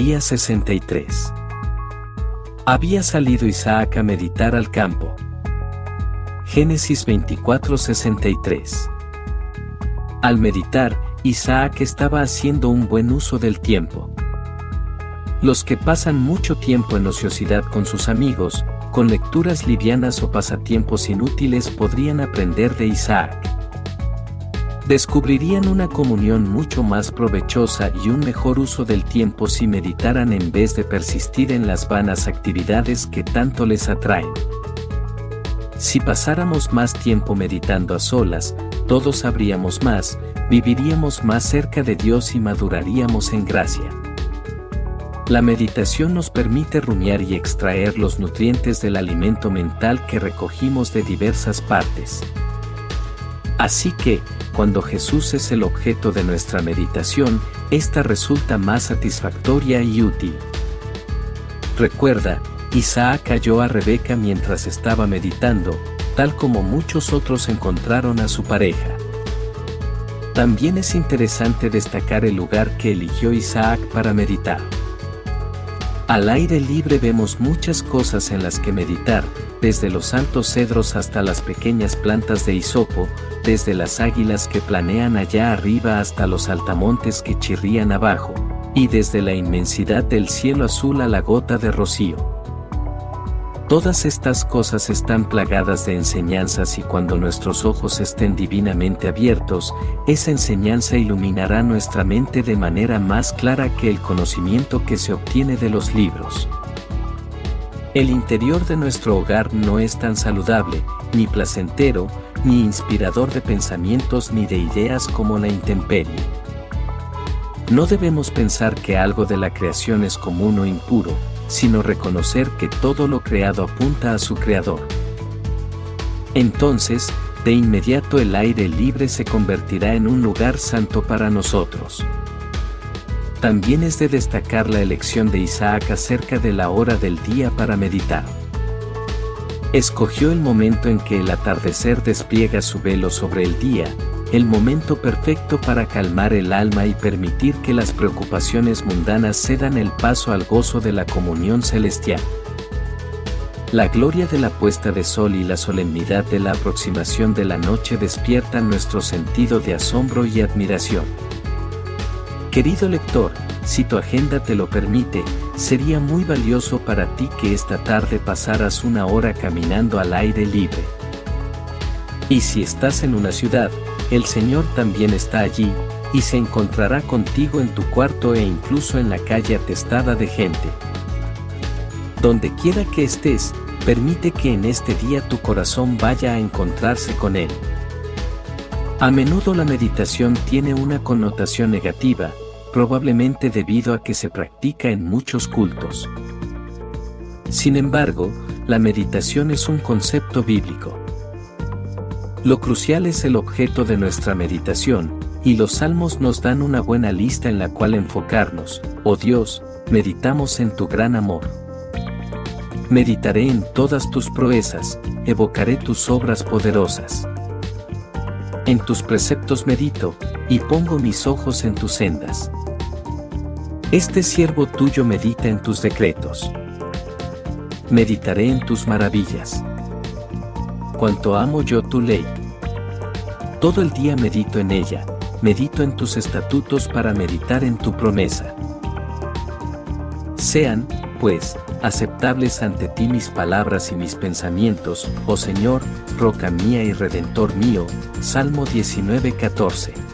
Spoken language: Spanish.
Día 63. Había salido Isaac a meditar al campo. Génesis 24:63. Al meditar, Isaac estaba haciendo un buen uso del tiempo. Los que pasan mucho tiempo en ociosidad con sus amigos, con lecturas livianas o pasatiempos inútiles podrían aprender de Isaac. Descubrirían una comunión mucho más provechosa y un mejor uso del tiempo si meditaran en vez de persistir en las vanas actividades que tanto les atraen. Si pasáramos más tiempo meditando a solas, todos sabríamos más, viviríamos más cerca de Dios y maduraríamos en gracia. La meditación nos permite rumiar y extraer los nutrientes del alimento mental que recogimos de diversas partes. Así que, cuando Jesús es el objeto de nuestra meditación, esta resulta más satisfactoria y útil. Recuerda, Isaac cayó a Rebeca mientras estaba meditando, tal como muchos otros encontraron a su pareja. También es interesante destacar el lugar que eligió Isaac para meditar. Al aire libre vemos muchas cosas en las que meditar, desde los altos cedros hasta las pequeñas plantas de hisopo, desde las águilas que planean allá arriba hasta los altamontes que chirrían abajo, y desde la inmensidad del cielo azul a la gota de rocío. Todas estas cosas están plagadas de enseñanzas y cuando nuestros ojos estén divinamente abiertos, esa enseñanza iluminará nuestra mente de manera más clara que el conocimiento que se obtiene de los libros. El interior de nuestro hogar no es tan saludable, ni placentero, ni inspirador de pensamientos ni de ideas como la intemperie. No debemos pensar que algo de la creación es común o impuro, sino reconocer que todo lo creado apunta a su creador. Entonces, de inmediato el aire libre se convertirá en un lugar santo para nosotros. También es de destacar la elección de Isaac acerca de la hora del día para meditar. Escogió el momento en que el atardecer despliega su velo sobre el día, el momento perfecto para calmar el alma y permitir que las preocupaciones mundanas cedan el paso al gozo de la comunión celestial. La gloria de la puesta de sol y la solemnidad de la aproximación de la noche despiertan nuestro sentido de asombro y admiración. Querido lector, si tu agenda te lo permite, sería muy valioso para ti que esta tarde pasaras una hora caminando al aire libre. Y si estás en una ciudad, el Señor también está allí, y se encontrará contigo en tu cuarto e incluso en la calle atestada de gente. Donde quiera que estés, permite que en este día tu corazón vaya a encontrarse con Él. A menudo la meditación tiene una connotación negativa, probablemente debido a que se practica en muchos cultos. Sin embargo, la meditación es un concepto bíblico. Lo crucial es el objeto de nuestra meditación, y los salmos nos dan una buena lista en la cual enfocarnos. Oh Dios, meditamos en tu gran amor. Meditaré en todas tus proezas, evocaré tus obras poderosas. En tus preceptos medito, y pongo mis ojos en tus sendas. Este siervo tuyo medita en tus decretos. Meditaré en tus maravillas cuanto amo yo tu ley. Todo el día medito en ella, medito en tus estatutos para meditar en tu promesa. Sean, pues, aceptables ante ti mis palabras y mis pensamientos, oh Señor, roca mía y redentor mío. Salmo 19:14.